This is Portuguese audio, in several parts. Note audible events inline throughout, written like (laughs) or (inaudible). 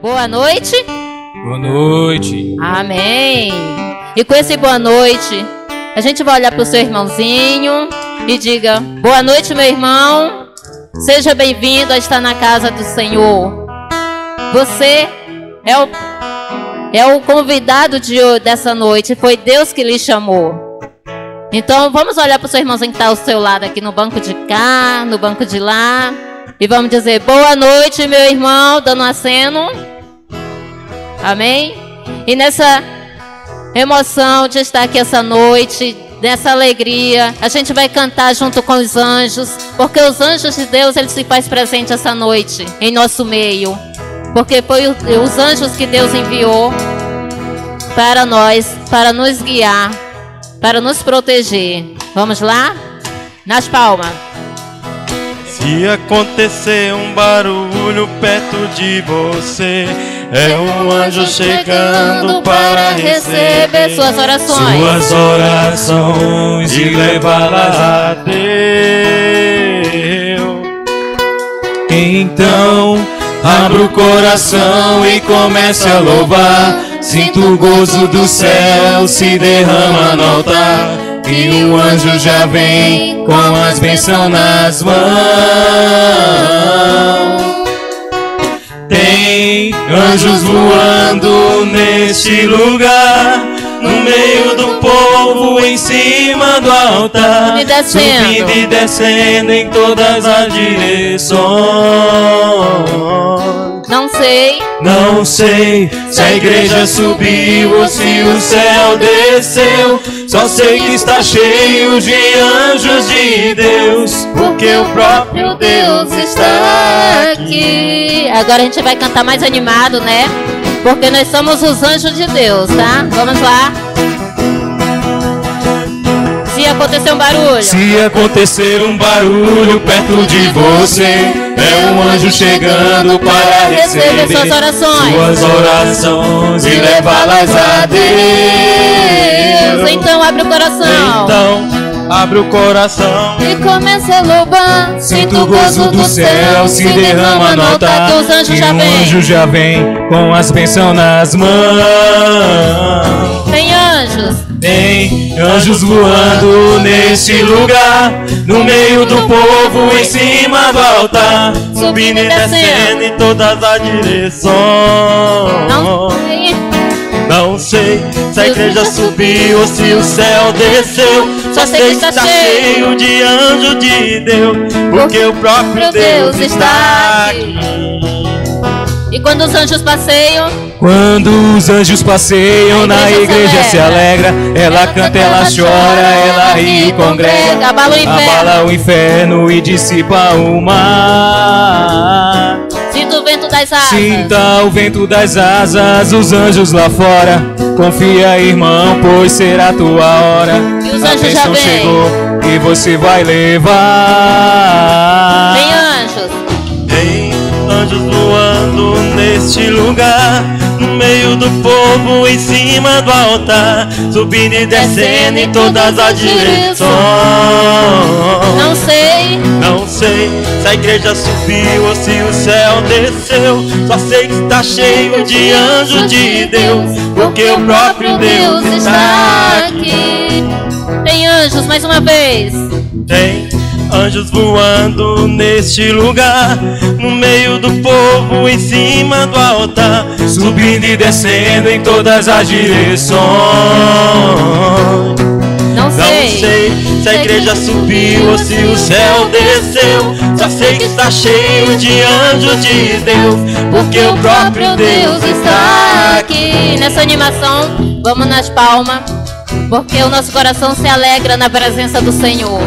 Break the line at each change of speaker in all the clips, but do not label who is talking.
Boa noite.
Boa noite.
Amém. E com esse boa noite, a gente vai olhar para o seu irmãozinho e diga: Boa noite, meu irmão. Seja bem-vindo a estar na casa do Senhor. Você é o, é o convidado de, dessa noite. Foi Deus que lhe chamou. Então vamos olhar para o seu irmãozinho que está ao seu lado aqui no banco de cá, no banco de lá. E vamos dizer boa noite, meu irmão, dando um aceno. Amém? E nessa emoção de estar aqui essa noite, nessa alegria, a gente vai cantar junto com os anjos, porque os anjos de Deus, eles se faz presente essa noite em nosso meio. Porque foi os anjos que Deus enviou para nós, para nos guiar, para nos proteger. Vamos lá? Nas palmas.
Se acontecer um barulho perto de você, é um anjo chegando para receber
suas orações.
Suas orações e levá-las a Deus. Então, abra o coração e comece a louvar. Sinto o gozo do céu se derrama no altar. E o anjo já vem com as bênçãos nas mãos. Tem anjos voando neste lugar, no meio do povo, em cima do altar,
e descendo.
subindo e descendo em todas as direções.
Não sei.
Não sei se a igreja subiu ou se o céu desceu. Só sei que está cheio de anjos de Deus, porque o próprio Deus está aqui.
Agora a gente vai cantar mais animado, né? Porque nós somos os anjos de Deus, tá? Vamos lá. Se acontecer um barulho.
Se acontecer um barulho perto de você, é um anjo chegando para
Receber
receber
suas orações.
suas orações e levá-las a Deus.
Então abre o coração.
Então, abre o coração.
E começa a louvar.
Sinto o gozo do céu se derrama no altar.
Os anjos já
um
vêm.
anjo já vem com as bênçãos nas mãos.
Tem anjos.
Tem anjos voando neste lugar, no meio do povo, em cima do altar, subindo e descendo em todas as direções.
Não.
Não sei se a igreja subiu ou se o céu desceu. Só sei que está cheio de anjo de Deus, porque o próprio Deus está aqui.
E quando os anjos passeiam,
Quando os anjos passeiam na
igreja se
alegra, ela canta, ela chora, ela ri e congrega,
abala o inferno.
abala o inferno e dissipa o mar.
Sinta o vento das asas.
Sinta o vento das asas, os anjos lá fora. Confia, irmão, pois será tua hora.
E os
A
anjos já vêm.
chegou e você vai levar.
Tem anjos.
Anjos voando neste lugar, no meio do povo, em cima do altar, subindo e descendo em todas as direções.
Não sei.
Não sei se a igreja subiu ou se o céu desceu. Só sei que está cheio de anjos de Deus, porque o próprio Deus está aqui.
Tem anjos, mais uma vez.
Tem anjos voando neste lugar, no meio do povo, em cima do altar, subindo e descendo em todas as direções.
Não
Não
sei.
sei se a igreja subiu ou se o céu desceu. Só sei que está cheio de anjos de Deus, porque o próprio Deus está aqui.
Nessa animação, vamos nas palmas. Porque o nosso coração se alegra na presença do Senhor.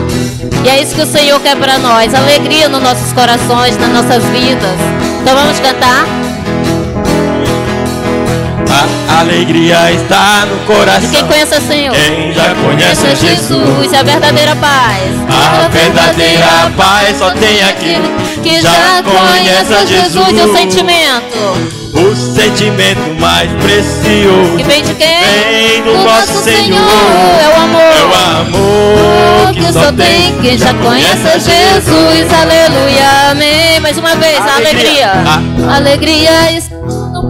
E é isso que o Senhor quer para nós: alegria nos nossos corações, nas nossas vidas. Então vamos cantar?
A alegria está no
De
coração.
quem conhece o Senhor?
Quem já conhece a Jesus.
é a verdadeira paz.
A verdadeira paz só tem aquele
que já conhece Jesus e o sentimento
O sentimento mais precioso
que vem de quem?
vem do nosso Senhor.
É o
É o
amor.
amor
que só tem quem já conhece Jesus. Aleluia, amém. Mais uma vez, a alegria.
Alegria.
A alegria está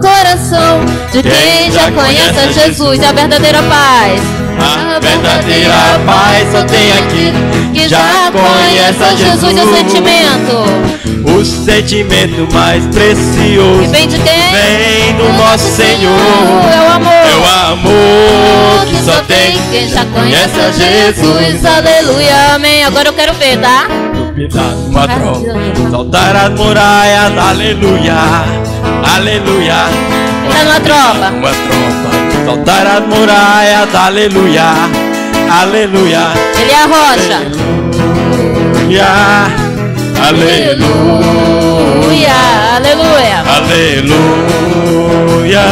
coração de quem já conhece Jesus e a verdadeira paz.
A verdadeira paz só tem aqui
que já conhece Jesus e o sentimento.
O sentimento mais precioso
que vem de quem?
Vem do nosso Senhor.
É o amor.
É o amor que só tem
quem já conhece Jesus. Aleluia, amém. Agora eu quero ver, tá?
Uma tropa, saltar as muralhas, aleluia, aleluia.
Tá numa tropa.
Uma tropa, saltar as muralhas, aleluia, aleluia.
Ele é a rocha.
Aleluia. Aleluia,
aleluia,
aleluia,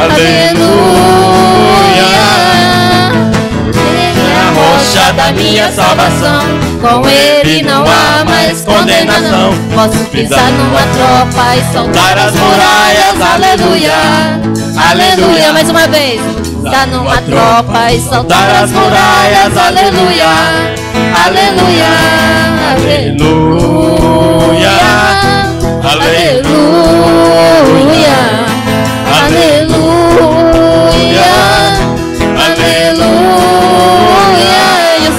aleluia.
Ele da minha salvação. Com ele não há mais condenação. Posso pisar numa tropa e soltar as muralhas. Aleluia, aleluia. Mais uma vez. Está numa tropa e soltar as muralhas. Aleluia, aleluia aleluia, aleluia, aleluia, aleluia.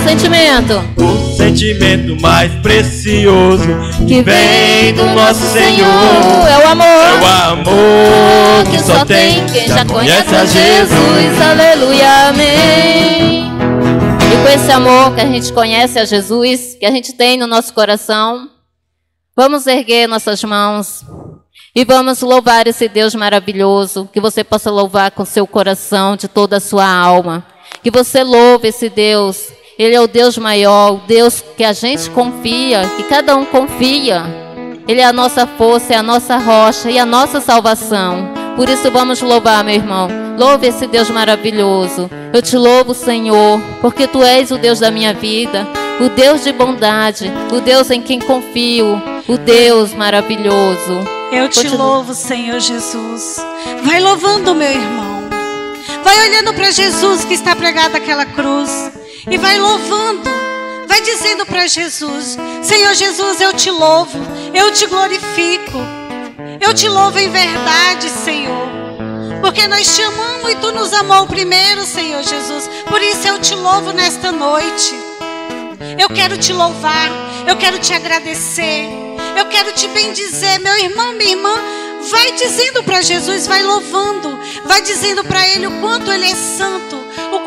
Sentimento?
O sentimento mais precioso que vem do nosso Senhor
é o amor,
é o amor
que só tem quem já conhece a Jesus. Aleluia, amém. E com esse amor que a gente conhece a Jesus, que a gente tem no nosso coração, vamos erguer nossas mãos e vamos louvar esse Deus maravilhoso, que você possa louvar com seu coração, de toda a sua alma. Que você louve esse Deus. Ele é o Deus maior, o Deus que a gente confia, que cada um confia. Ele é a nossa força, é a nossa rocha e a nossa salvação. Por isso vamos louvar, meu irmão. Louve esse Deus maravilhoso. Eu te louvo, Senhor, porque tu és o Deus da minha vida, o Deus de bondade, o Deus em quem confio, o Deus maravilhoso.
Eu te louvo, Senhor Jesus. Vai louvando, meu irmão. Vai olhando para Jesus que está pregado aquela cruz e vai louvando. Vai dizendo para Jesus: Senhor Jesus, eu te louvo, eu te glorifico. Eu te louvo em verdade, Senhor. Porque nós te amamos e tu nos amou primeiro, Senhor Jesus. Por isso eu te louvo nesta noite. Eu quero te louvar, eu quero te agradecer, eu quero te bendizer, meu irmão, minha irmã. Vai dizendo para Jesus, vai louvando, vai dizendo para Ele o quanto Ele é santo,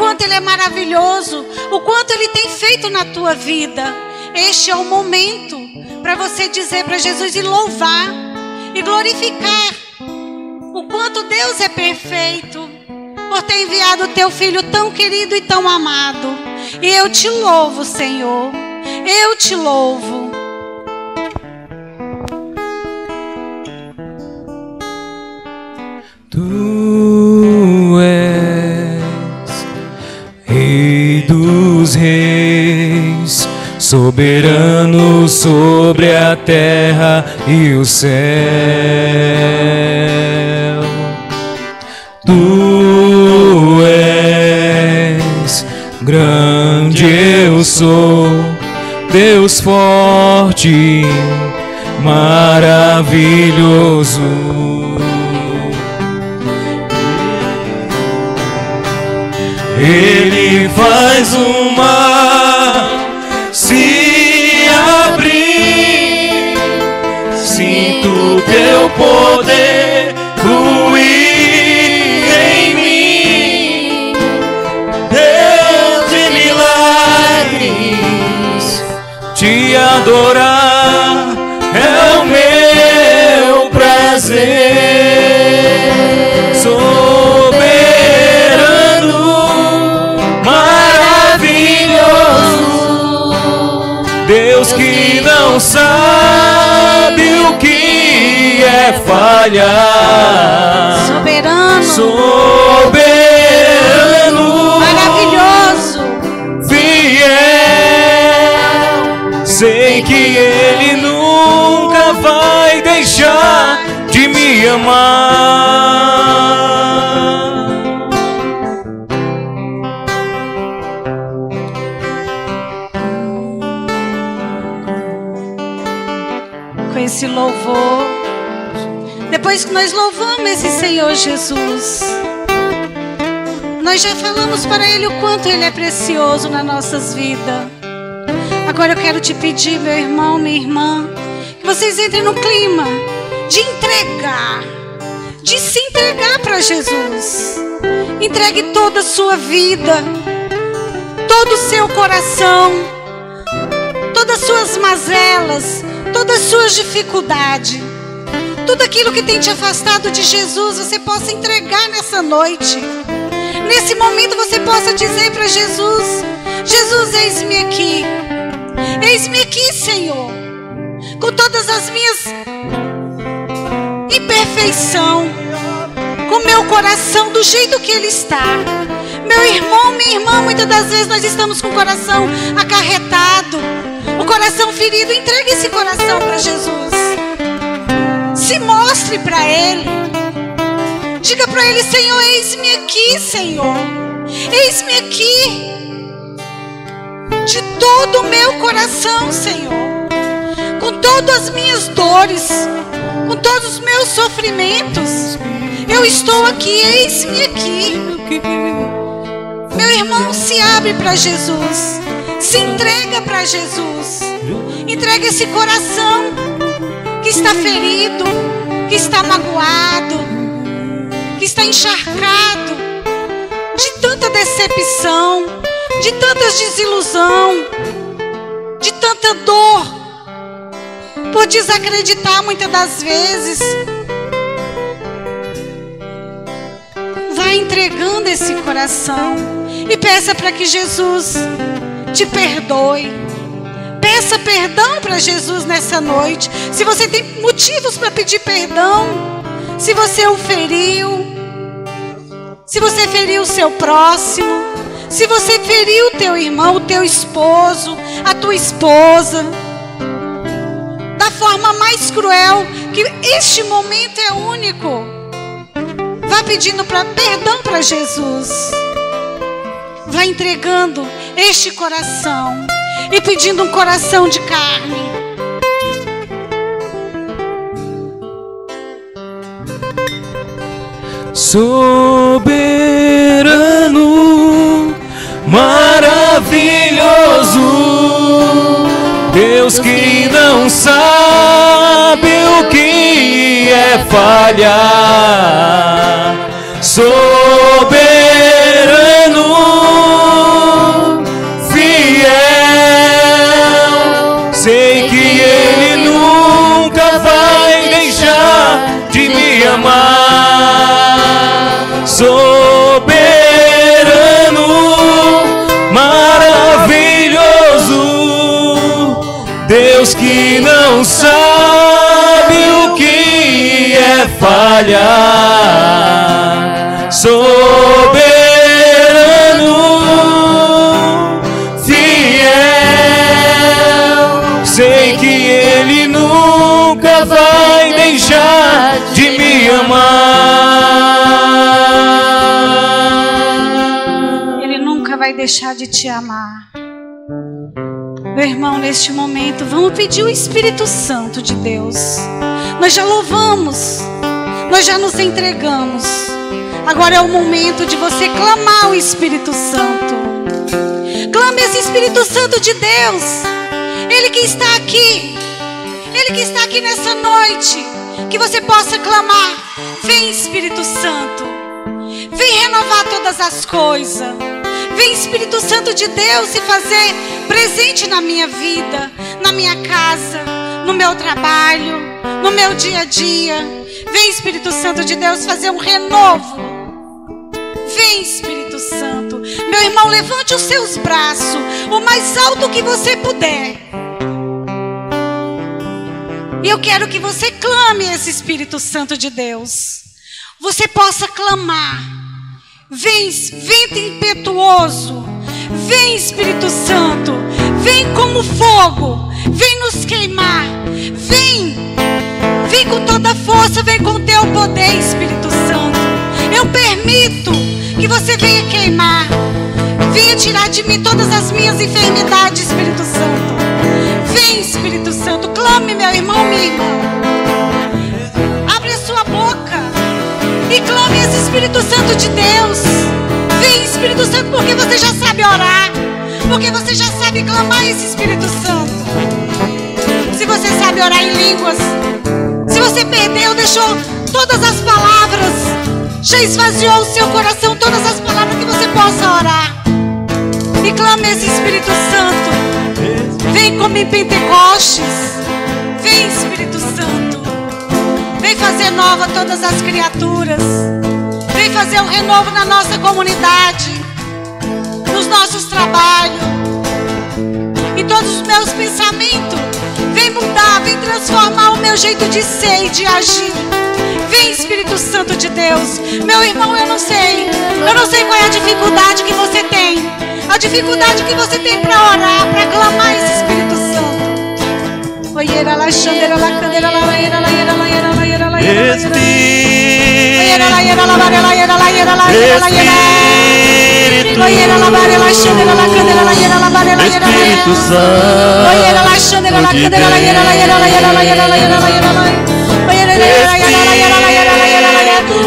quanto Ele é maravilhoso, o quanto Ele tem feito na tua vida. Este é o momento para você dizer para Jesus e louvar e glorificar o quanto Deus é perfeito por ter enviado o teu filho tão querido e tão amado. E eu te louvo, Senhor. Eu te louvo.
Soberano sobre a terra e o céu. Tu és grande, eu sou Deus forte, maravilhoso. Ele faz o poder fluir. adorar é o meu prazer. Soberano, maravilhoso, Deus que não sabe é falhar.
Soberano,
soberano. sei que Ele nunca vai deixar de me amar.
Depois que nós louvamos esse Senhor Jesus, nós já falamos para Ele o quanto Ele é precioso nas nossas vidas. Agora eu quero te pedir, meu irmão, minha irmã, que vocês entrem no clima de entregar, de se entregar para Jesus. Entregue toda a sua vida, todo o seu coração, todas as suas mazelas, todas as suas dificuldades. Tudo aquilo que tem te afastado de Jesus, você possa entregar nessa noite. Nesse momento você possa dizer para Jesus: Jesus, eis-me aqui. Eis-me aqui, Senhor. Com todas as minhas imperfeição, com meu coração do jeito que ele está. Meu irmão, minha irmã, muitas das vezes nós estamos com o coração acarretado, o coração ferido. Entregue esse coração para Jesus. Se mostre para Ele. Diga para Ele, Senhor, eis-me aqui, Senhor. Eis-me aqui. De todo o meu coração, Senhor. Com todas as minhas dores, com todos os meus sofrimentos. Eu estou aqui, eis-me aqui. Meu irmão, se abre para Jesus. Se entrega para Jesus. Entrega esse coração que está ferido, que está magoado, que está encharcado de tanta decepção, de tanta desilusão, de tanta dor, por desacreditar muitas das vezes. Vai entregando esse coração e peça para que Jesus te perdoe. Peça perdão para Jesus nessa noite. Se você tem motivos para pedir perdão, se você o feriu, se você feriu o seu próximo, se você feriu o teu irmão, o teu esposo, a tua esposa, da forma mais cruel, que este momento é único. Vá pedindo pra, perdão para Jesus. Vá entregando este coração e pedindo um coração de carne.
Soberano, maravilhoso, Deus que não sabe o que é falhar. Soberano, é falhar. Soberano, fiel, sei que Ele nunca vai deixar de me amar.
Ele nunca vai deixar de te amar. Meu irmão, neste momento, vamos pedir o Espírito Santo de Deus. Nós já louvamos, nós já nos entregamos. Agora é o momento de você clamar o Espírito Santo. Clame esse Espírito Santo de Deus. Ele que está aqui. Ele que está aqui nessa noite. Que você possa clamar. Vem, Espírito Santo. Vem renovar todas as coisas. Vem, Espírito Santo de Deus, se fazer presente na minha vida, na minha casa, no meu trabalho, no meu dia a dia. Vem, Espírito Santo de Deus, fazer um renovo. Vem, Espírito Santo. Meu irmão, levante os seus braços o mais alto que você puder. E eu quero que você clame esse Espírito Santo de Deus. Você possa clamar. Vem, vento impetuoso. Vem, Espírito Santo. Vem como fogo. Vem nos queimar. Vem. Vem com toda força. Vem com teu poder, Espírito Santo. Eu permito que você venha queimar. Venha tirar de mim todas as minhas enfermidades, Espírito Santo. Vem, Espírito Santo. Clame, meu irmão, minha irmã. Abre a sua boca. Poderoso Espírito Santo de Deus. Vem, Espírito Santo, porque você já sabe orar. Porque você já sabe clamar esse Espírito Santo. Se você sabe orar em línguas. Você perdeu, deixou todas as palavras. Já esvaziou o seu coração, todas as palavras que você possa orar. E clame esse Espírito Santo. Vem como em Pentecostes. Vem, Espírito Santo. Vem fazer nova todas as criaturas. Vem fazer um renovo na nossa comunidade, nos nossos trabalhos, em todos os meus pensamentos. Vem transformar o meu jeito de ser e de agir. Vem, Espírito Santo de Deus. Meu irmão, eu não sei. Eu não sei qual é a dificuldade que você tem. A dificuldade que você tem para orar, para clamar esse Espírito Santo. Oiera la era era era era era. Era era era era era.
Espírito, Santo de.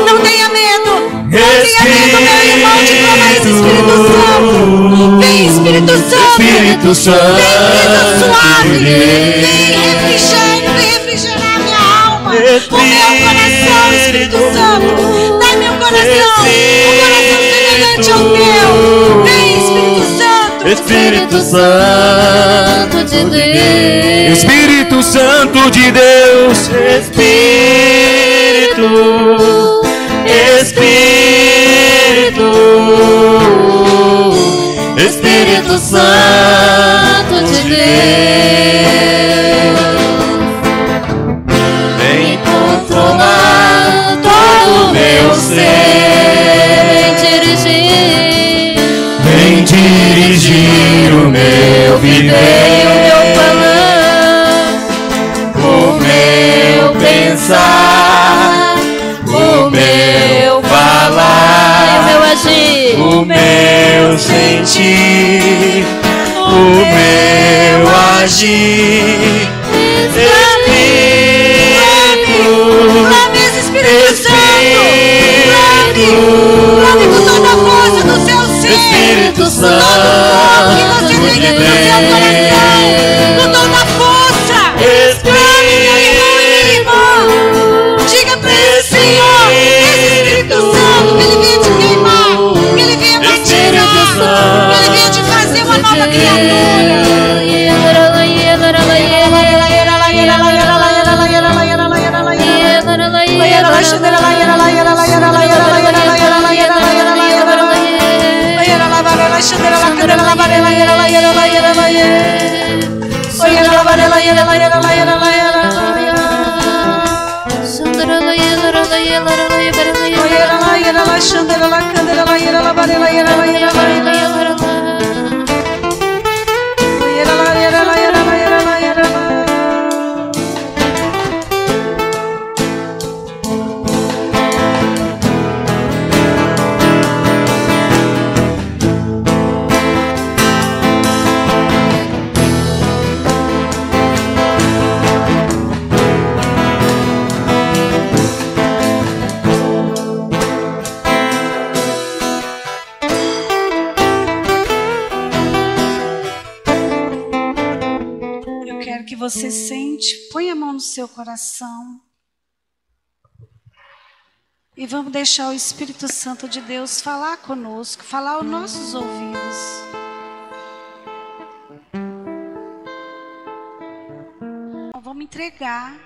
Não tenha medo. Não tenha medo, meu irmão, de Espírito Santo. Vem, Espírito Santo.
Espírito Santo
Vem, suave. Vem,
Deus.
refrigério. Vem refrigerar minha alma. O meu coração, Espírito Santo. Dá-me um coração. Um coração semelhante ao Espírito Santo
de Deus.
Espírito Santo de Deus Espírito Espírito Espírito Santo
de Deus.
Sentir, o meu agir. Espírito,
esse Espírito Santo. Clame com toda a força do seu ser.
Espírito
Com todo o fogo que você tem dentro do seu coração. Uma seu coração. E vamos deixar o Espírito Santo de Deus falar conosco, falar aos nossos ouvidos. Então, Vamos entregar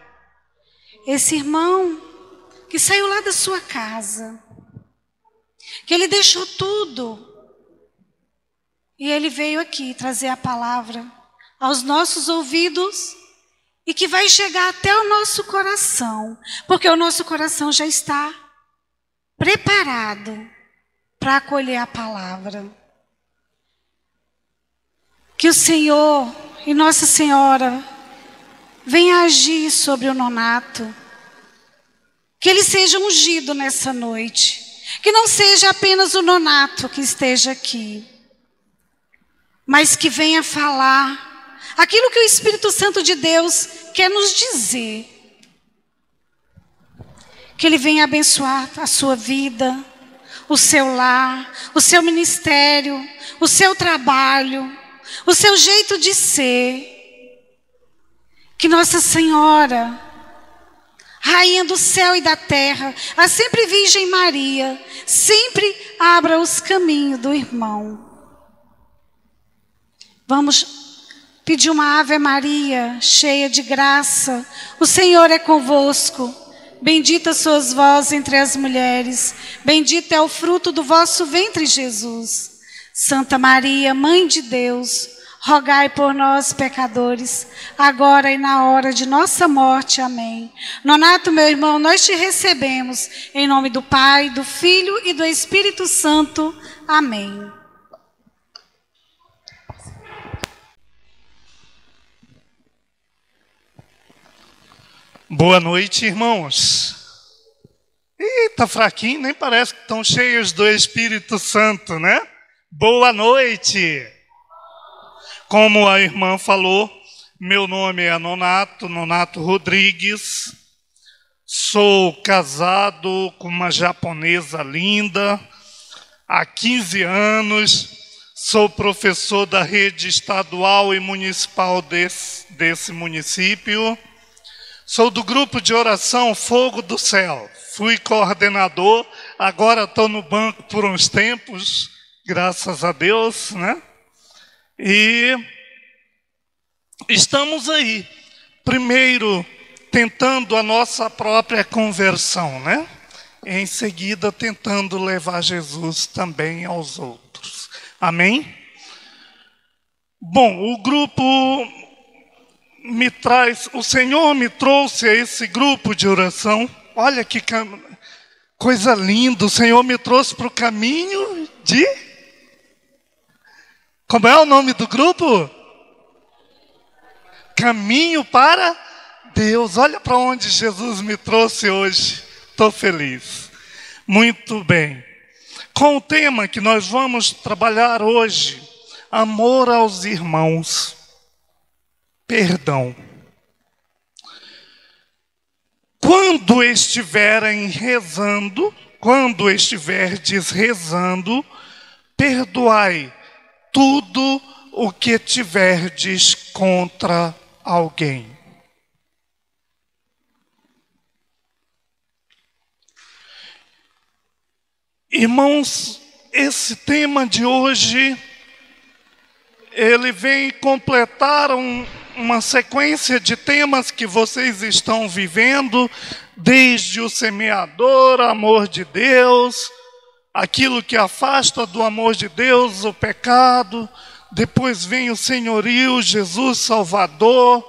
esse irmão que saiu lá da sua casa, que ele deixou tudo e ele veio aqui trazer a palavra aos nossos ouvidos e que vai chegar até o nosso coração, porque o nosso coração já está preparado para acolher a palavra. Que o Senhor e Nossa Senhora venha agir sobre o nonato. Que ele seja ungido nessa noite. Que não seja apenas o nonato que esteja aqui, mas que venha falar aquilo que o Espírito Santo de Deus quer nos dizer. Que Ele venha abençoar a sua vida, o seu lar, o seu ministério, o seu trabalho, o seu jeito de ser. Que Nossa Senhora, Rainha do céu e da terra, a sempre Virgem Maria, sempre abra os caminhos do irmão. Vamos pedir uma Ave Maria, cheia de graça. O Senhor é convosco. Bendita sois vós entre as mulheres, bendito é o fruto do vosso ventre, Jesus. Santa Maria, Mãe de Deus, rogai por nós, pecadores, agora e na hora de nossa morte. Amém. Nonato, meu irmão, nós te recebemos, em nome do Pai, do Filho e do Espírito Santo. Amém.
Boa noite, irmãos. Eita, fraquinho, nem parece que estão cheios do Espírito Santo, né? Boa noite. Como a irmã falou, meu nome é Nonato, Nonato Rodrigues. Sou casado com uma japonesa linda há 15 anos. Sou professor da rede estadual e municipal desse, desse município Sou do grupo de oração Fogo do Céu. Fui coordenador, agora estou no banco por uns tempos, graças a Deus, né? E estamos aí, primeiro tentando a nossa própria conversão, né? Em seguida, tentando levar Jesus também aos outros. Amém? Bom, o grupo me traz, o Senhor me trouxe a esse grupo de oração. Olha que coisa linda, o Senhor me trouxe para o caminho de. Como é o nome do grupo? Caminho para Deus. Olha para onde Jesus me trouxe hoje. Estou feliz. Muito bem. Com o tema que nós vamos trabalhar hoje: amor aos irmãos perdão. Quando estiverem rezando, quando estiverdes rezando, perdoai tudo o que tiverdes contra alguém. Irmãos, esse tema de hoje, ele vem completar um, uma sequência de temas que vocês estão vivendo, desde o semeador, amor de Deus, aquilo que afasta do amor de Deus, o pecado, depois vem o senhorio, Jesus Salvador,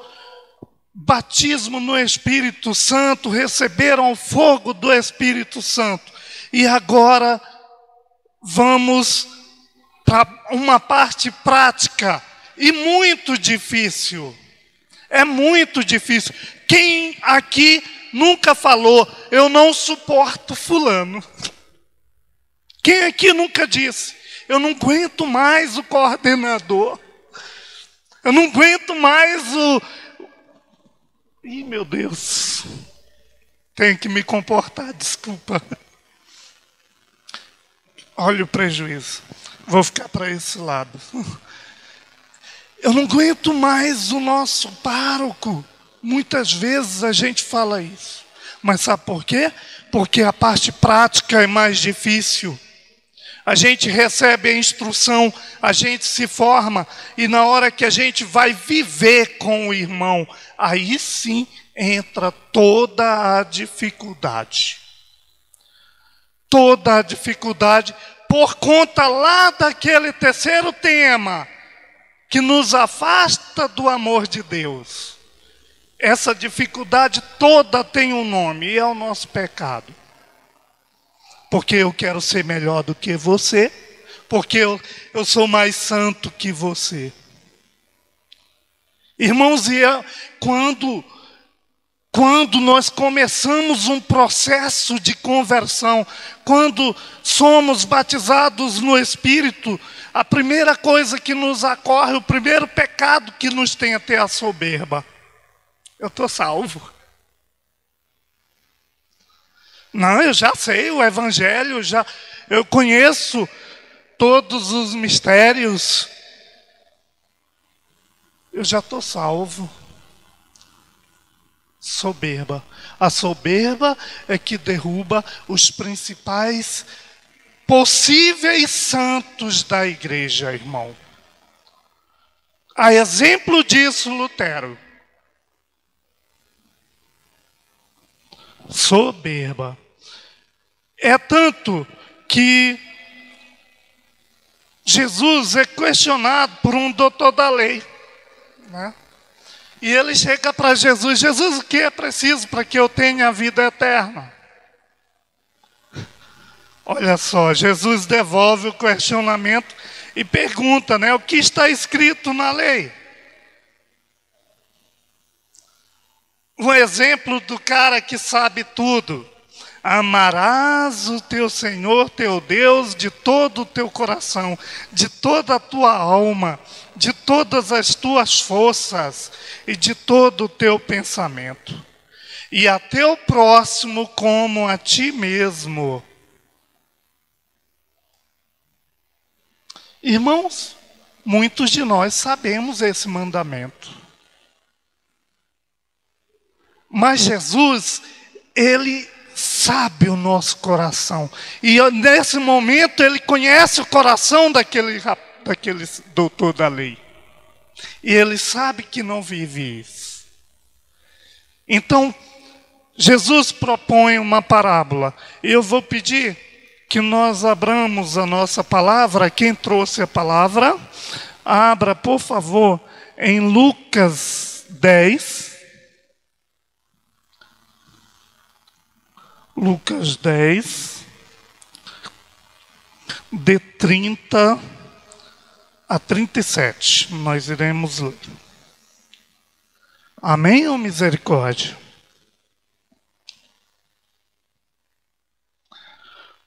batismo no Espírito Santo, receberam o fogo do Espírito Santo. E agora vamos para uma parte prática e muito difícil. É muito difícil. Quem aqui nunca falou, eu não suporto Fulano? Quem aqui nunca disse, eu não aguento mais o coordenador? Eu não aguento mais o. Ih, meu Deus. Tenho que me comportar, desculpa. Olha o prejuízo. Vou ficar para esse lado. Eu não aguento mais o nosso pároco. Muitas vezes a gente fala isso. Mas sabe por quê? Porque a parte prática é mais difícil. A gente recebe a instrução, a gente se forma, e na hora que a gente vai viver com o irmão, aí sim entra toda a dificuldade. Toda a dificuldade por conta lá daquele terceiro tema que nos afasta do amor de Deus. Essa dificuldade toda tem um nome, e é o nosso pecado. Porque eu quero ser melhor do que você, porque eu, eu sou mais santo que você. Irmãos, e é quando, quando nós começamos um processo de conversão, quando somos batizados no Espírito, a primeira coisa que nos ocorre, o primeiro pecado que nos tem até a soberba. Eu estou salvo. Não, eu já sei o evangelho, já eu conheço todos os mistérios. Eu já estou salvo. Soberba. A soberba é que derruba os principais possíveis santos da igreja, irmão. A exemplo disso, Lutero. Soberba. É tanto que Jesus é questionado por um doutor da lei. Né? E ele chega para Jesus: Jesus, o que é preciso para que eu tenha a vida eterna? Olha só, Jesus devolve o questionamento e pergunta, né, o que está escrito na lei? Um exemplo do cara que sabe tudo. Amarás o teu Senhor, teu Deus, de todo o teu coração, de toda a tua alma, de todas as tuas forças e de todo o teu pensamento. E a teu próximo como a ti mesmo. Irmãos, muitos de nós sabemos esse mandamento. Mas Jesus, ele sabe o nosso coração. E nesse momento ele conhece o coração daquele, daquele doutor da lei. E ele sabe que não vive isso. Então, Jesus propõe uma parábola. Eu vou pedir que nós abramos a nossa palavra. Quem trouxe a palavra, abra, por favor, em Lucas 10. Lucas 10, de 30 a 37. Nós iremos ler. Amém ou misericórdia?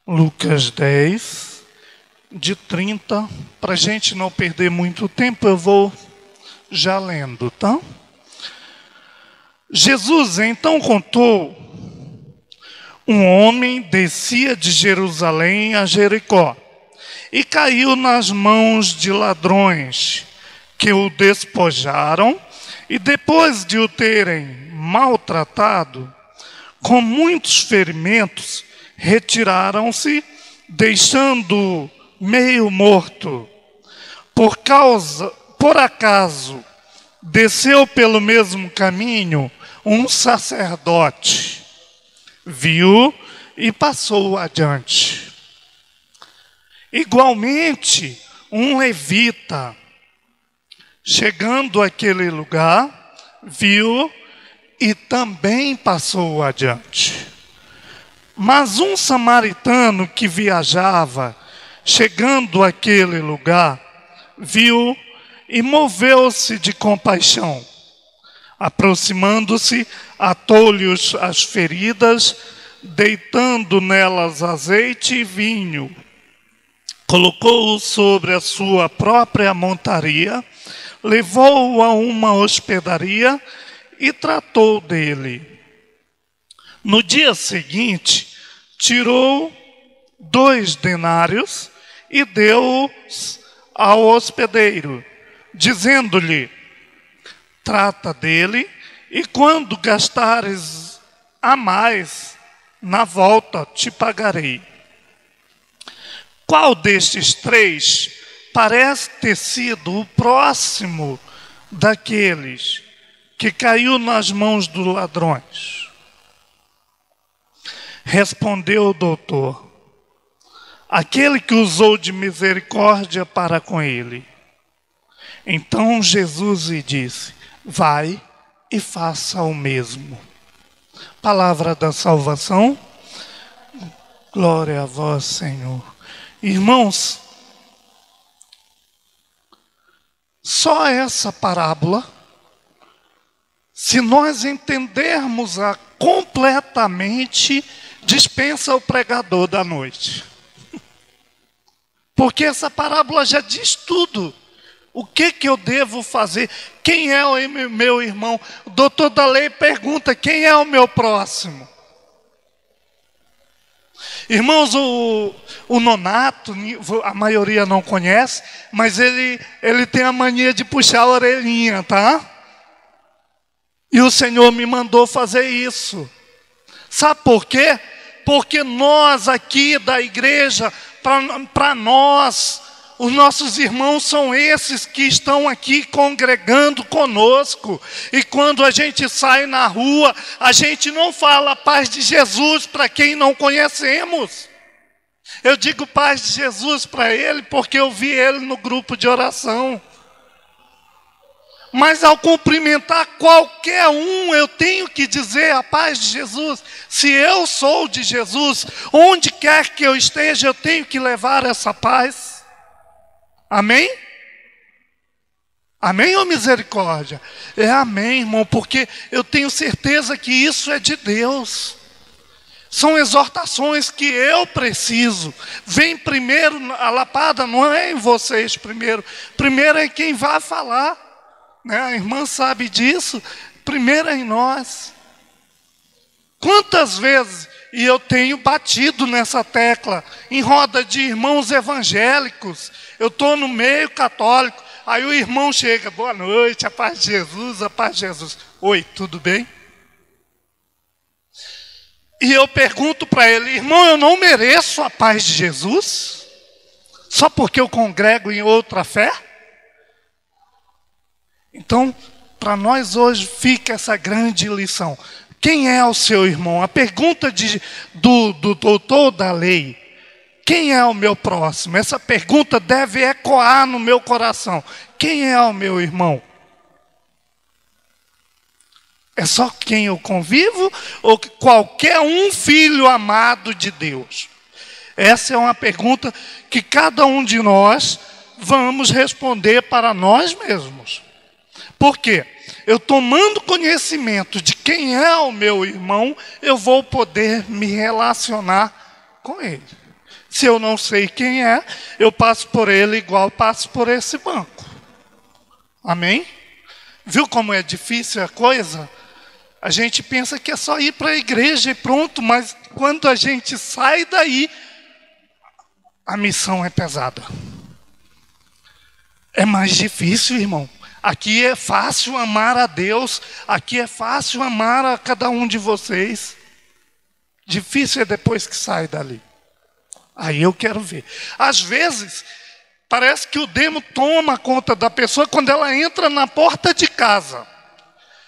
Lucas 10, de 30, para a gente não perder muito tempo, eu vou já lendo, tá? Jesus então contou: um homem descia de Jerusalém a Jericó e caiu nas mãos de ladrões, que o despojaram e depois de o terem maltratado, com muitos ferimentos, retiraram-se, deixando meio morto. Por causa, por acaso, desceu pelo mesmo caminho um sacerdote, viu e passou adiante. Igualmente, um levita, chegando àquele lugar, viu e também passou adiante. Mas um samaritano que viajava, chegando àquele lugar, viu e moveu-se de compaixão. Aproximando-se, atou-lhe as feridas, deitando nelas azeite e vinho. Colocou-o sobre a sua própria montaria, levou-o a uma hospedaria e tratou dele. No dia seguinte, tirou dois denários e deu-os ao hospedeiro, dizendo-lhe: Trata dele, e quando gastares a mais, na volta te pagarei. Qual destes três parece ter sido o próximo daqueles que caiu nas mãos dos ladrões? Respondeu o doutor: Aquele que usou de misericórdia para com ele. Então Jesus lhe disse: Vai e faça o mesmo. Palavra da salvação. Glória a vós, Senhor. Irmãos, só essa parábola, se nós entendermos a completamente, dispensa o pregador da noite. Porque essa parábola já diz tudo. O que, que eu devo fazer? Quem é o meu irmão? O doutor da lei pergunta: quem é o meu próximo? Irmãos, o, o nonato, a maioria não conhece, mas ele, ele tem a mania de puxar a orelhinha, tá? E o Senhor me mandou fazer isso. Sabe por quê? Porque nós aqui da igreja, para nós, os nossos irmãos são esses que estão aqui congregando conosco. E quando a gente sai na rua, a gente não fala paz de Jesus para quem não conhecemos. Eu digo paz de Jesus para ele porque eu vi ele no grupo de oração. Mas ao cumprimentar qualquer um, eu tenho que dizer a paz de Jesus. Se eu sou de Jesus, onde quer que eu esteja, eu tenho que levar essa paz. Amém? Amém ou misericórdia? É amém, irmão, porque eu tenho certeza que isso é de Deus. São exortações que eu preciso. Vem primeiro, a lapada não é em vocês primeiro. Primeiro é quem vai falar. Né? A irmã sabe disso. Primeiro em nós. Quantas vezes e eu tenho batido nessa tecla em roda de irmãos evangélicos. Eu estou no meio católico. Aí o irmão chega, boa noite, a paz de Jesus, a paz de Jesus. Oi, tudo bem? E eu pergunto para ele, irmão, eu não mereço a paz de Jesus? Só porque eu congrego em outra fé? Então, para nós hoje fica essa grande lição. Quem é o seu irmão? A pergunta de, do, do doutor da lei. Quem é o meu próximo? Essa pergunta deve ecoar no meu coração. Quem é o meu irmão? É só quem eu convivo ou qualquer um filho amado de Deus? Essa é uma pergunta que cada um de nós vamos responder para nós mesmos. Por quê? eu tomando conhecimento de quem é o meu irmão, eu vou poder me relacionar com ele. Se eu não sei quem é, eu passo por ele igual passo por esse banco. Amém? Viu como é difícil a coisa? A gente pensa que é só ir para a igreja e pronto, mas quando a gente sai daí, a missão é pesada. É mais difícil, irmão. Aqui é fácil amar a Deus, aqui é fácil amar a cada um de vocês. Difícil é depois que sai dali. Aí eu quero ver. Às vezes, parece que o demo toma conta da pessoa quando ela entra na porta de casa.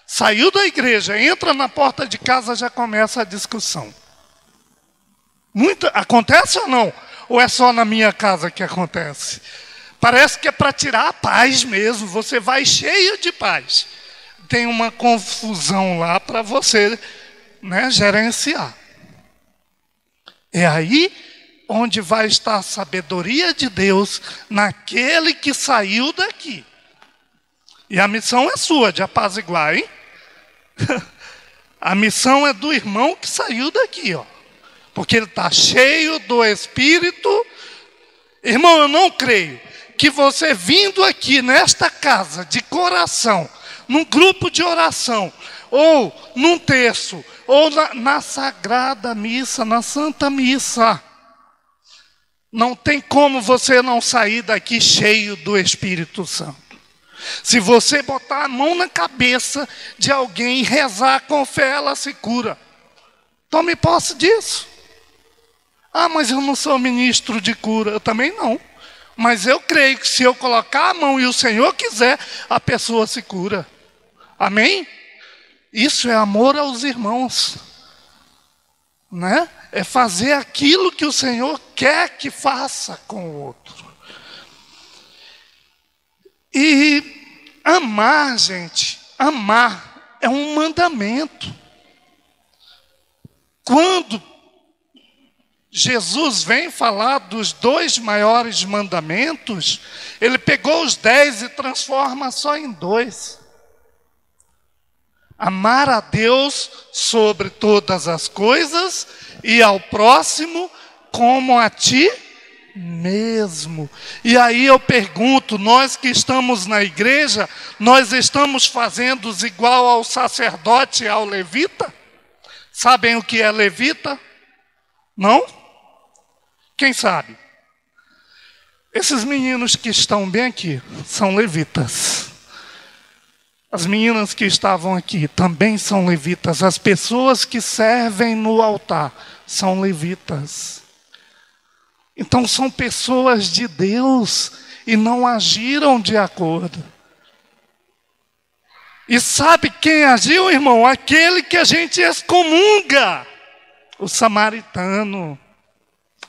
Saiu da igreja, entra na porta de casa, já começa a discussão. Muita, acontece ou não? Ou é só na minha casa que acontece? Parece que é para tirar a paz mesmo. Você vai cheio de paz. Tem uma confusão lá para você né, gerenciar. É aí onde vai estar a sabedoria de Deus naquele que saiu daqui. E a missão é sua, de apaziguar, hein? (laughs) a missão é do irmão que saiu daqui, ó. Porque ele está cheio do Espírito. Irmão, eu não creio que você vindo aqui nesta casa de coração, num grupo de oração, ou num terço, ou na, na sagrada missa, na santa missa, não tem como você não sair daqui cheio do Espírito Santo. Se você botar a mão na cabeça de alguém e rezar com fé, ela se cura. Tome posse disso. Ah, mas eu não sou ministro de cura. Eu também não. Mas eu creio que se eu colocar a mão e o Senhor quiser, a pessoa se cura. Amém? Isso é amor aos irmãos. Né? É fazer aquilo que o Senhor quer que faça com o outro. E amar, gente, amar é um mandamento. Quando Jesus vem falar dos dois maiores mandamentos, ele pegou os dez e transforma só em dois. Amar a Deus sobre todas as coisas e ao próximo como a ti mesmo. E aí eu pergunto, nós que estamos na igreja, nós estamos fazendo igual ao sacerdote e ao levita? Sabem o que é levita? Não? Quem sabe? Esses meninos que estão bem aqui são levitas. As meninas que estavam aqui também são levitas. As pessoas que servem no altar são levitas. Então são pessoas de Deus e não agiram de acordo. E sabe quem agiu, irmão? Aquele que a gente excomunga, o samaritano.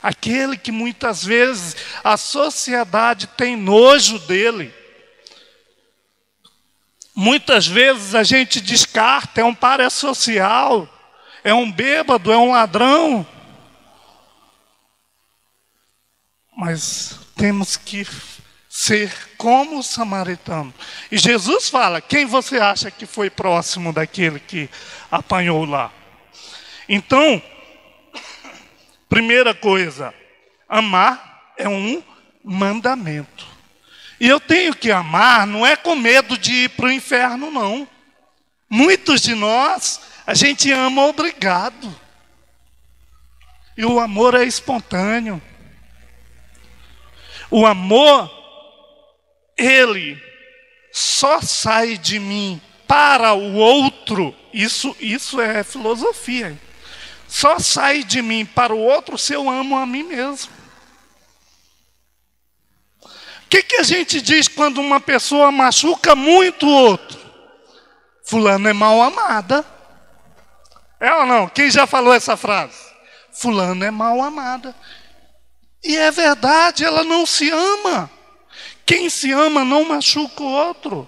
Aquele que muitas vezes a sociedade tem nojo dele. Muitas vezes a gente descarta, é um parasocial, é um bêbado, é um ladrão. Mas temos que ser como o samaritano. E Jesus fala: quem você acha que foi próximo daquele que apanhou lá? Então, primeira coisa, amar é um mandamento. E eu tenho que amar, não é com medo de ir para o inferno, não. Muitos de nós, a gente ama obrigado. E o amor é espontâneo. O amor ele só sai de mim para o outro, isso, isso é filosofia. Só sai de mim para o outro se eu amo a mim mesmo. O que, que a gente diz quando uma pessoa machuca muito o outro? Fulano é mal amada. É ou não? Quem já falou essa frase? Fulano é mal amada. E é verdade, ela não se ama. Quem se ama não machuca o outro.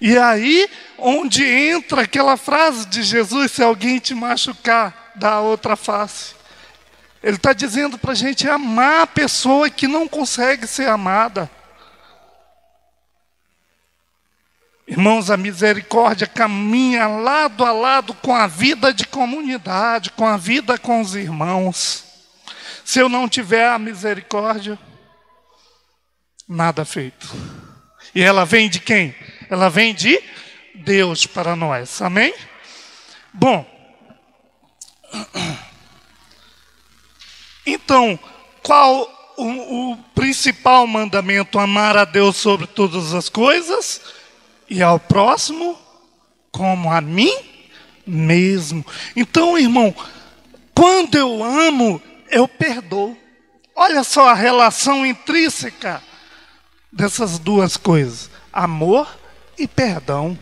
E aí, onde entra aquela frase de Jesus: se alguém te machucar, dá a outra face. Ele está dizendo para a gente amar a pessoa que não consegue ser amada. Irmãos, a misericórdia caminha lado a lado com a vida de comunidade, com a vida com os irmãos. Se eu não tiver a misericórdia, nada feito. E ela vem de quem? Ela vem de Deus para nós. Amém? Bom. (clears throat) Então, qual o, o, principal mandamento? Amar a Deus sobre todas as coisas e ao próximo como a mim mesmo. Então, irmão, quando eu amo, eu perdoo. Olha só a relação intrínseca dessas duas coisas: amor e perdão.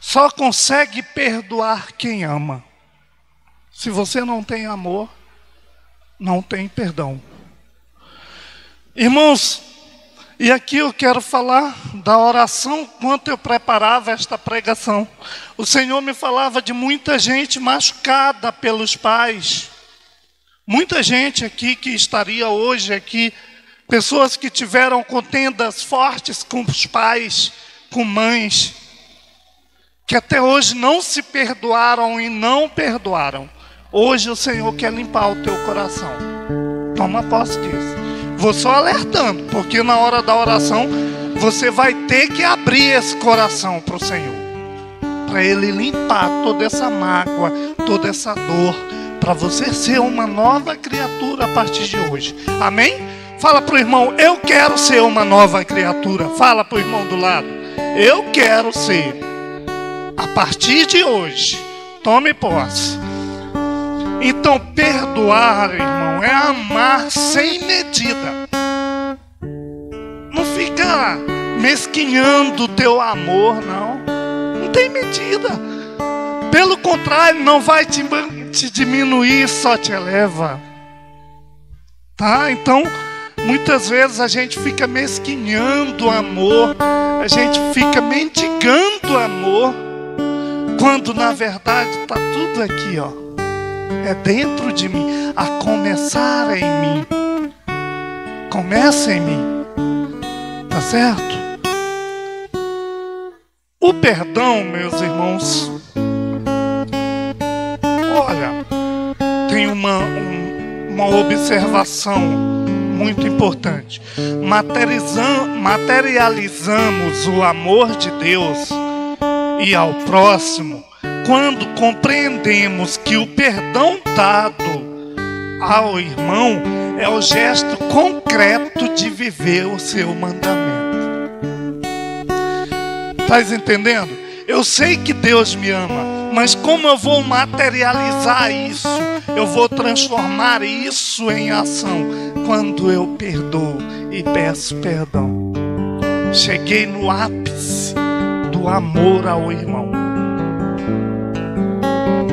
Só consegue perdoar quem ama. Se você não tem amor, não tem perdão. Irmãos, e aqui eu quero falar da oração quanto eu preparava esta pregação. O Senhor me falava de muita gente machucada pelos pais Muita gente aqui que estaria hoje aqui, pessoas que tiveram contendas fortes com os pais, com mães, que até hoje não se perdoaram e não perdoaram. Hoje o Senhor quer limpar o teu coração. Toma posse disso. Vou só alertando, porque na hora da oração você vai ter que abrir esse coração para o Senhor, para Ele limpar toda essa mágoa, toda essa dor para você ser uma nova criatura a partir de hoje. Amém? Fala para o irmão, eu quero ser uma nova criatura. Fala para o irmão do lado, eu quero ser. A partir de hoje, tome posse. Então, perdoar, irmão, é amar sem medida. Não fica mesquinhando o teu amor, não. Não tem medida. Pelo contrário, não vai te te diminuir só te eleva. Tá? Então, muitas vezes a gente fica mesquinhando o amor, a gente fica mendigando amor, quando na verdade está tudo aqui, ó. É dentro de mim, a começar em mim. Começa em mim. Tá certo? O perdão, meus irmãos, tem uma, um, uma observação muito importante. Materializamos o amor de Deus e ao próximo quando compreendemos que o perdão dado ao irmão é o gesto concreto de viver o seu mandamento. Estás entendendo? Eu sei que Deus me ama, mas como eu vou materializar isso? Eu vou transformar isso em ação quando eu perdoo e peço perdão. Cheguei no ápice do amor ao irmão.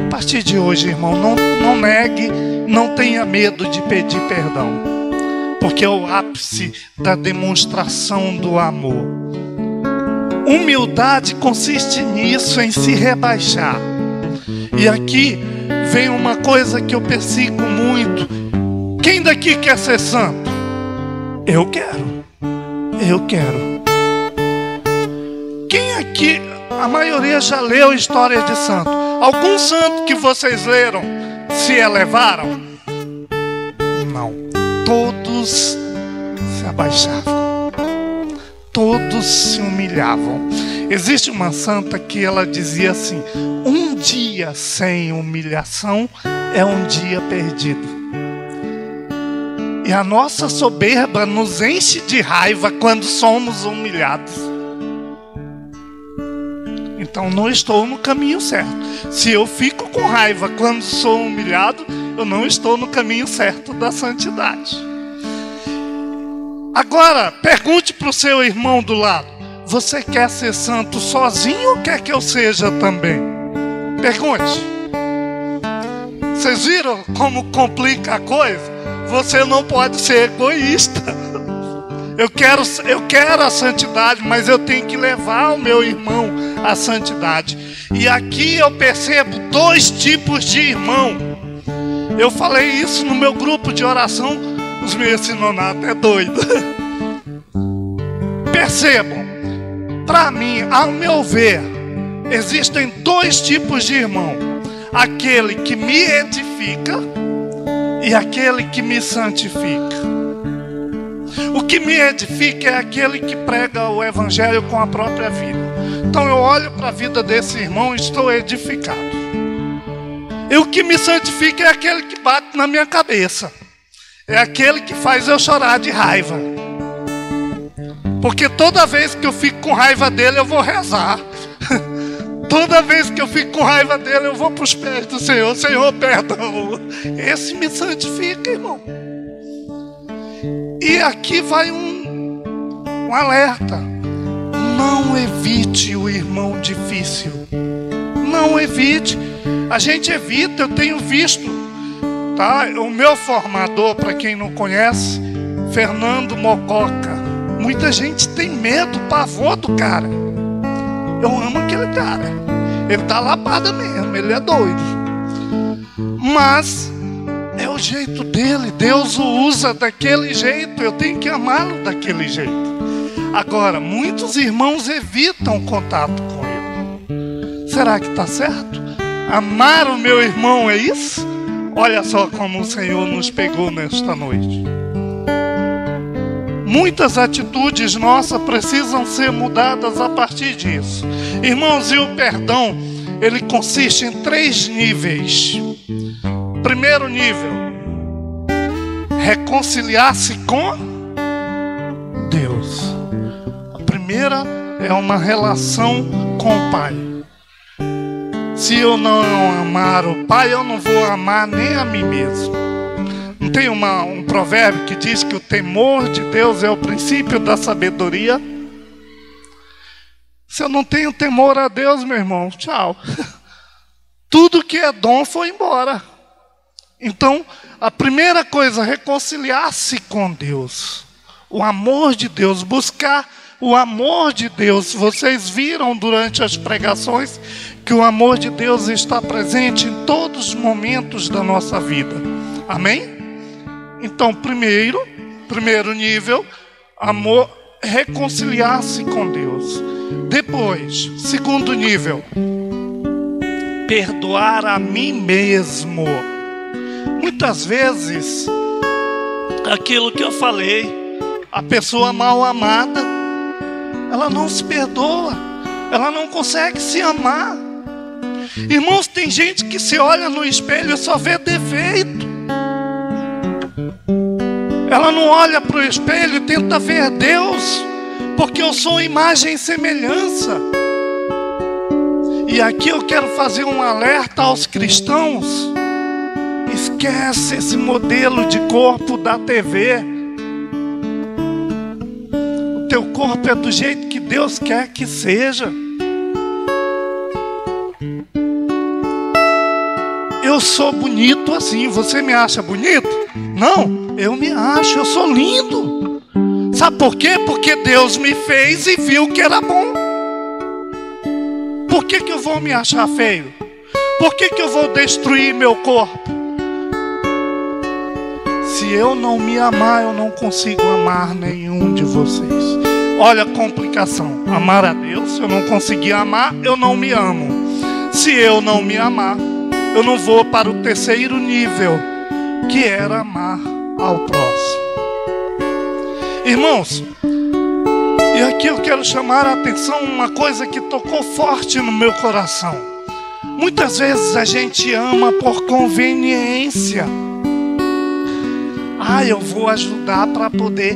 A partir de hoje, irmão, não, não negue, não tenha medo de pedir perdão, porque é o ápice da demonstração do amor. Humildade consiste nisso, em se rebaixar. E aqui vem uma coisa que eu persigo muito. Quem daqui quer ser santo? Eu quero. Eu quero. Quem aqui, a maioria já leu história de santo? Algum santo que vocês leram se elevaram? Não. Todos se abaixavam. Todos se humilhavam. Existe uma santa que ela dizia assim: um dia sem humilhação é um dia perdido. E a nossa soberba nos enche de raiva quando somos humilhados. Então não estou no caminho certo. Se eu fico com raiva quando sou humilhado, eu não estou no caminho certo da santidade. Agora, pergunte para o seu irmão do lado: Você quer ser santo sozinho ou quer que eu seja também? Pergunte. Vocês viram como complica a coisa? Você não pode ser egoísta. Eu quero, eu quero a santidade, mas eu tenho que levar o meu irmão à santidade. E aqui eu percebo dois tipos de irmão. Eu falei isso no meu grupo de oração, os meus sinonatos é doido. (laughs) Percebam, para mim, ao meu ver, existem dois tipos de irmão: aquele que me edifica e aquele que me santifica. O que me edifica é aquele que prega o evangelho com a própria vida. Então eu olho para a vida desse irmão e estou edificado. E o que me santifica é aquele que bate na minha cabeça. É aquele que faz eu chorar de raiva. Porque toda vez que eu fico com raiva dele, eu vou rezar. Toda vez que eu fico com raiva dele, eu vou para os pés do Senhor. Senhor, perdão. Esse me santifica, irmão. E aqui vai um, um alerta. Não evite o irmão difícil. Não evite. A gente evita, eu tenho visto. Tá? O meu formador, para quem não conhece, Fernando Mococa. Muita gente tem medo, pavor do cara. Eu amo aquele cara. Ele tá lapada mesmo, ele é doido. Mas é o jeito dele. Deus o usa daquele jeito. Eu tenho que amá-lo daquele jeito. Agora, muitos irmãos evitam contato com ele. Será que está certo? Amar o meu irmão é isso? Olha só como o Senhor nos pegou nesta noite. Muitas atitudes nossas precisam ser mudadas a partir disso. Irmãos, e o perdão, ele consiste em três níveis. Primeiro nível, reconciliar-se com Deus. A primeira é uma relação com o Pai. Se eu não amar o Pai, eu não vou amar nem a mim mesmo. Não tem uma, um provérbio que diz que o temor de Deus é o princípio da sabedoria? Se eu não tenho temor a Deus, meu irmão, tchau. (laughs) Tudo que é dom foi embora. Então, a primeira coisa, reconciliar-se com Deus. O amor de Deus, buscar o amor de Deus. Vocês viram durante as pregações que o amor de Deus está presente em todos os momentos da nossa vida. Amém? Então, primeiro, primeiro nível, amor, reconciliar-se com Deus. Depois, segundo nível, perdoar a mim mesmo. Muitas vezes, aquilo que eu falei, a pessoa mal amada, ela não se perdoa, ela não consegue se amar. Irmãos, tem gente que se olha no espelho e só vê defeito. Ela não olha para o espelho e tenta ver Deus, porque eu sou imagem e semelhança. E aqui eu quero fazer um alerta aos cristãos. Esquece esse modelo de corpo da TV. O teu corpo é do jeito que Deus quer que seja. Eu sou bonito assim, você me acha bonito? Não, eu me acho, eu sou lindo. Sabe por quê? Porque Deus me fez e viu que era bom. Por que, que eu vou me achar feio? Por que, que eu vou destruir meu corpo? Se eu não me amar, eu não consigo amar nenhum de vocês. Olha a complicação. Amar a Deus, se eu não conseguir amar, eu não me amo. Se eu não me amar, eu não vou para o terceiro nível, que era amar ao próximo. Irmãos, e aqui eu quero chamar a atenção uma coisa que tocou forte no meu coração. Muitas vezes a gente ama por conveniência. Ah, eu vou ajudar para poder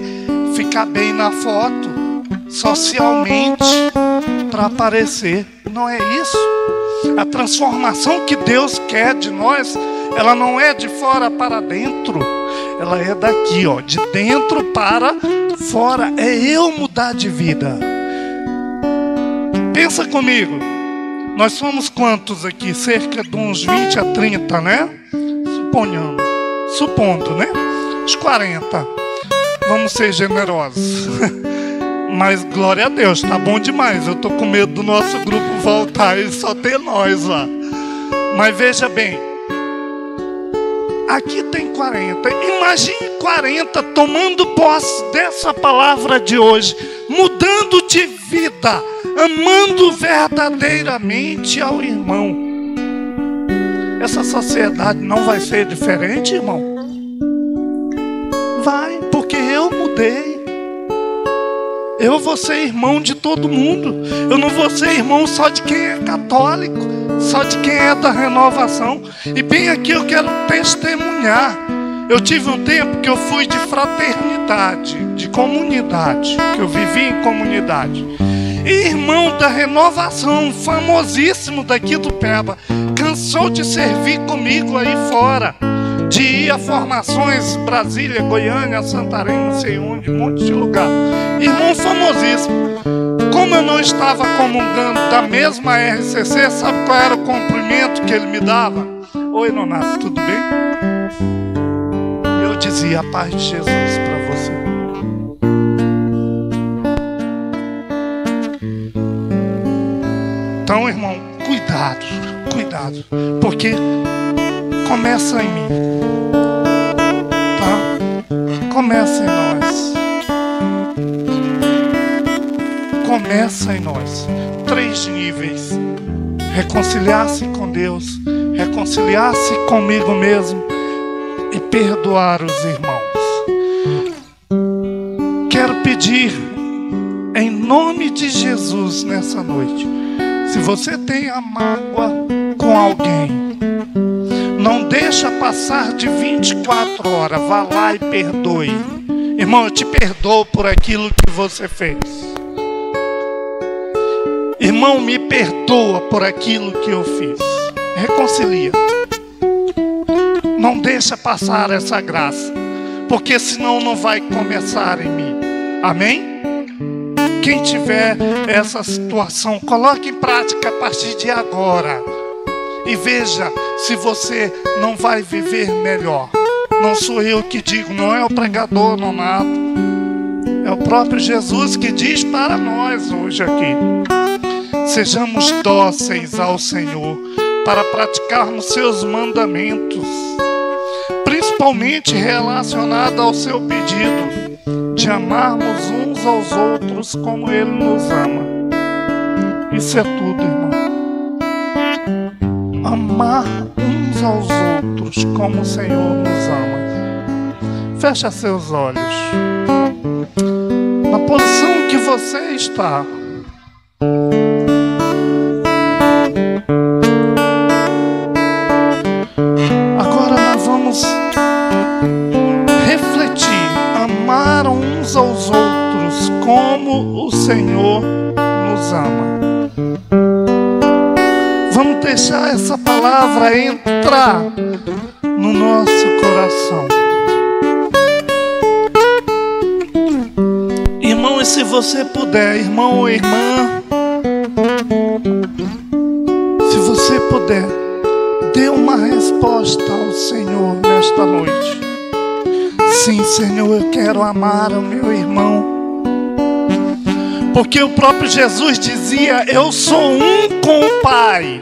ficar bem na foto, socialmente, para aparecer. Não é isso? A transformação que Deus quer de nós, ela não é de fora para dentro, ela é daqui, ó, de dentro para fora. É eu mudar de vida. Pensa comigo. Nós somos quantos aqui? Cerca de uns 20 a 30, né? Suponhando. Supondo, né? Uns 40. Vamos ser generosos. (laughs) Mas glória a Deus, tá bom demais. Eu tô com medo do nosso grupo voltar e só ter nós lá. Mas veja bem, aqui tem 40. Imagine 40 tomando posse dessa palavra de hoje, mudando de vida, amando verdadeiramente ao irmão. Essa sociedade não vai ser diferente, irmão? Vai, porque eu mudei. Eu vou ser irmão de todo mundo. Eu não vou ser irmão só de quem é católico, só de quem é da renovação. E bem aqui eu quero testemunhar. Eu tive um tempo que eu fui de fraternidade, de comunidade, que eu vivi em comunidade. E irmão da renovação, famosíssimo daqui do Peba, cansou de servir comigo aí fora de ir a formações Brasília, Goiânia, Santarém, não sei onde, um monte de lugar. Irmão famosíssimo. Como eu não estava comungando da mesma RCC, sabe qual era o cumprimento que ele me dava? Oi, Nonato, tudo bem? Eu dizia a paz de Jesus para você. Então, irmão, cuidado, cuidado, porque começa em mim. Tá? Começa em nós. Começa em nós. Três níveis: reconciliar-se com Deus, reconciliar-se comigo mesmo e perdoar os irmãos. Quero pedir em nome de Jesus nessa noite. Se você tem a mágoa com alguém, deixa passar de 24 horas. Vá lá e perdoe. Irmão, eu te perdoo por aquilo que você fez. Irmão, me perdoa por aquilo que eu fiz. Reconcilia. Não deixa passar essa graça. Porque senão não vai começar em mim. Amém? Quem tiver essa situação, coloque em prática a partir de agora e veja se você não vai viver melhor. Não sou eu que digo, não é o pregador nonato. É o próprio Jesus que diz para nós hoje aqui. Sejamos dóceis ao Senhor para praticarmos seus mandamentos, principalmente relacionado ao seu pedido de amarmos uns aos outros como Ele nos ama. Isso é tudo, irmão amar uns aos outros como o Senhor nos ama. Fecha seus olhos. Na posição que você está. Irmã, se você puder, dê uma resposta ao Senhor nesta noite. Sim, Senhor, eu quero amar o meu irmão. Porque o próprio Jesus dizia: Eu sou um com o Pai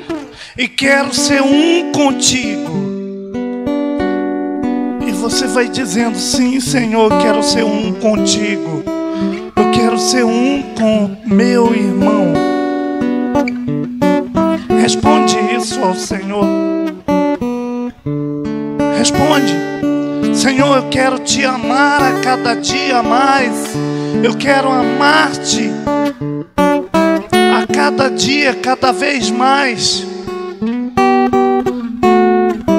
e quero ser um contigo. E você vai dizendo: Sim, Senhor, quero ser um contigo. Eu quero ser um com meu irmão. Responde isso ao Senhor. Responde. Senhor, eu quero te amar a cada dia mais. Eu quero amar-te a cada dia, cada vez mais.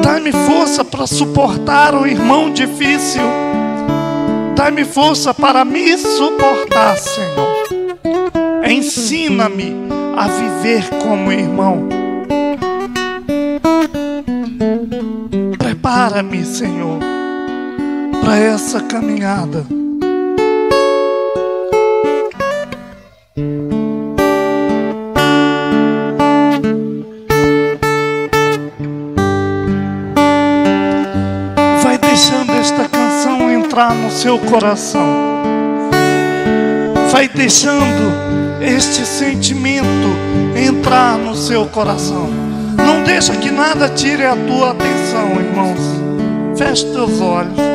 Dá-me força para suportar o irmão difícil. Dá-me força para me suportar, Senhor. Ensina-me a viver como irmão. Prepara-me, Senhor para essa caminhada. Vai deixando esta canção entrar no seu coração. Vai deixando este sentimento entrar no seu coração. Não deixa que nada tire a tua atenção, irmãos. Feche teus olhos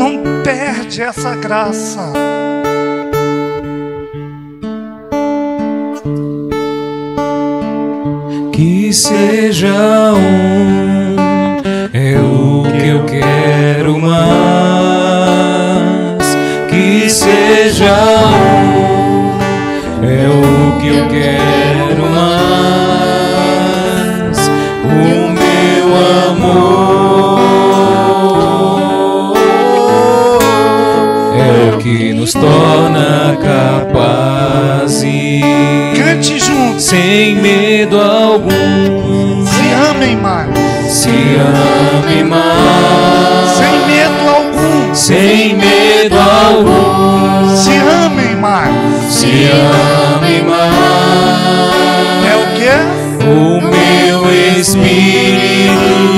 não perde essa graça.
Que seja um, é o que eu quero mais. Sem medo algum.
Se amem mais.
Se amem mais.
Sem medo algum.
Sem medo algum.
Se amem mais.
Se amem mais.
É o que?
O meu espírito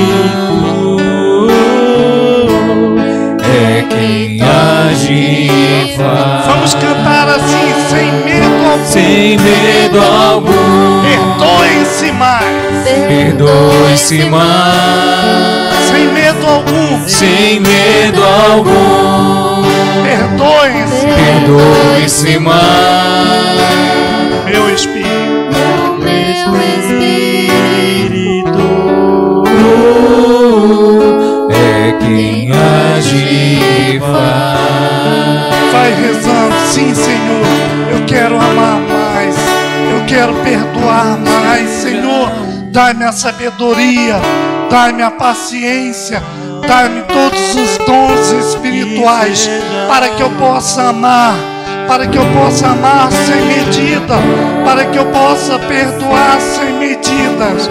Vamos cantar assim, sem medo algum.
Sem medo algum.
Perdoem-se mais.
Perdoe-se mais.
Sem medo algum.
Sem medo algum.
Perdoem-se.
Perdoe-se mais.
Meu espírito.
Meu espírito
é quem age faz.
Vai rezando, sim, Senhor. Eu quero amar perdoar mais, Senhor. Dai-me a sabedoria, dai-me a paciência, dai-me todos os dons espirituais para que eu possa amar, para que eu possa amar sem medida, para que eu possa perdoar sem medidas.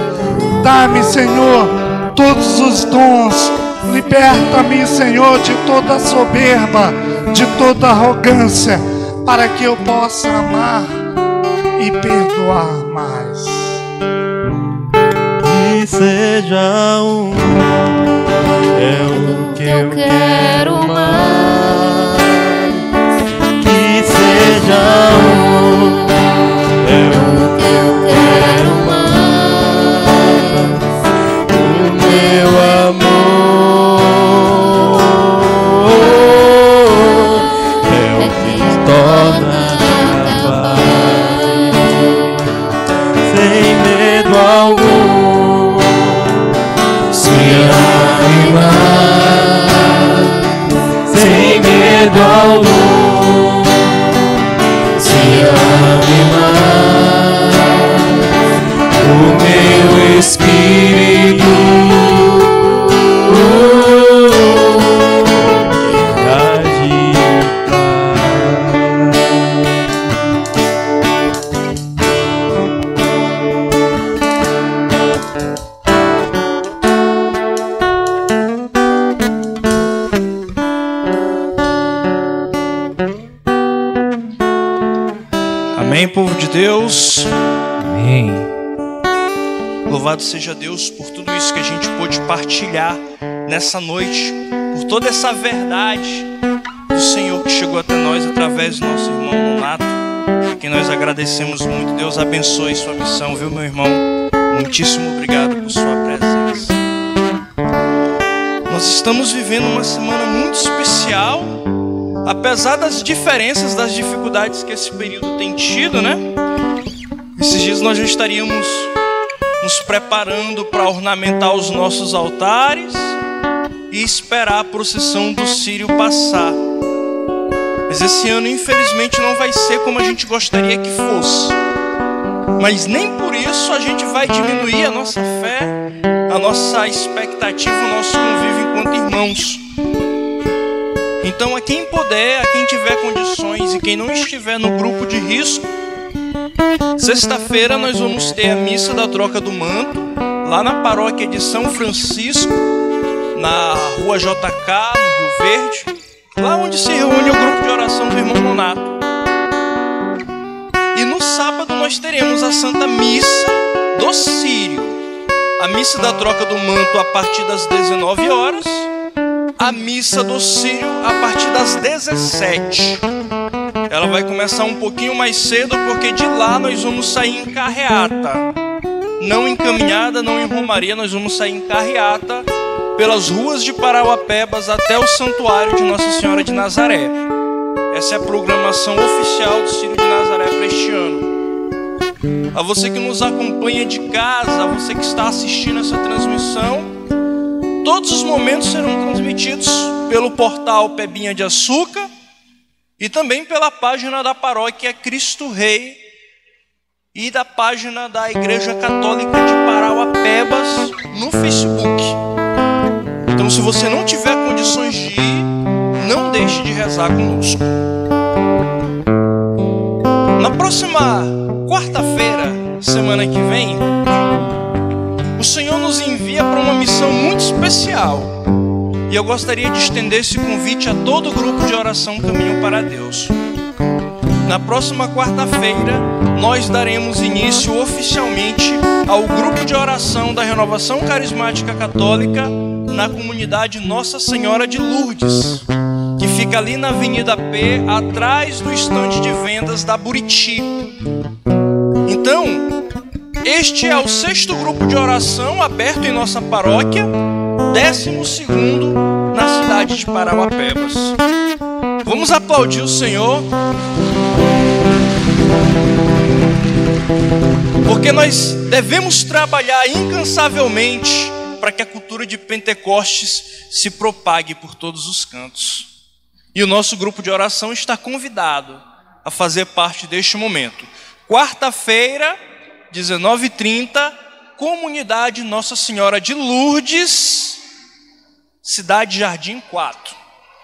Dá-me, Senhor, todos os dons. Liberta-me, Senhor, de toda soberba, de toda arrogância, para que eu possa amar e perdoar mais.
Que seja um, é o que eu quero mais. Que seja um,
Deus.
Amém.
Louvado seja Deus por tudo isso que a gente pôde partilhar nessa noite, por toda essa verdade do Senhor que chegou até nós através do nosso irmão Nonato, a quem nós agradecemos muito. Deus abençoe sua missão, viu, meu irmão? Muitíssimo obrigado por sua presença. Nós estamos vivendo uma semana muito especial, apesar das diferenças, das dificuldades que esse período tem tido, né? Esses dias nós já estaríamos nos preparando para ornamentar os nossos altares e esperar a procissão do Sírio passar. Mas esse ano, infelizmente, não vai ser como a gente gostaria que fosse. Mas nem por isso a gente vai diminuir a nossa fé, a nossa expectativa, o nosso convívio enquanto irmãos. Então, a quem puder, a quem tiver condições e quem não estiver no grupo de risco, Sexta-feira nós vamos ter a missa da troca do manto lá na paróquia de São Francisco, na rua JK, no Rio Verde, lá onde se reúne o grupo de oração do irmão Nonato. E no sábado nós teremos a Santa Missa do Sírio. A missa da troca do manto a partir das 19 horas, a missa do Sírio a partir das 17 ela vai começar um pouquinho mais cedo, porque de lá nós vamos sair em carreata. Não em caminhada, não em romaria, nós vamos sair em carreata pelas ruas de Parauapebas até o santuário de Nossa Senhora de Nazaré. Essa é a programação oficial do Círio de Nazaré para este ano. A você que nos acompanha de casa, a você que está assistindo essa transmissão, todos os momentos serão transmitidos pelo portal Pebinha de Açúcar e também pela página da paróquia Cristo Rei e da página da Igreja Católica de Parauapebas no Facebook. Então, se você não tiver condições de ir, não deixe de rezar conosco. Na próxima quarta-feira, semana que vem, missão muito especial. E eu gostaria de estender esse convite a todo o grupo de oração Caminho para Deus. Na próxima quarta-feira, nós daremos início oficialmente ao grupo de oração da Renovação Carismática Católica na comunidade Nossa Senhora de Lourdes, que fica ali na Avenida P, atrás do estande de vendas da Buriti. Então, este é o sexto grupo de oração aberto em nossa paróquia décimo segundo na cidade de Parauapebas. Vamos aplaudir o Senhor. Porque nós devemos trabalhar incansavelmente para que a cultura de Pentecostes se propague por todos os cantos. E o nosso grupo de oração está convidado a fazer parte deste momento. Quarta-feira, 19h30, comunidade Nossa Senhora de Lourdes, Cidade Jardim 4.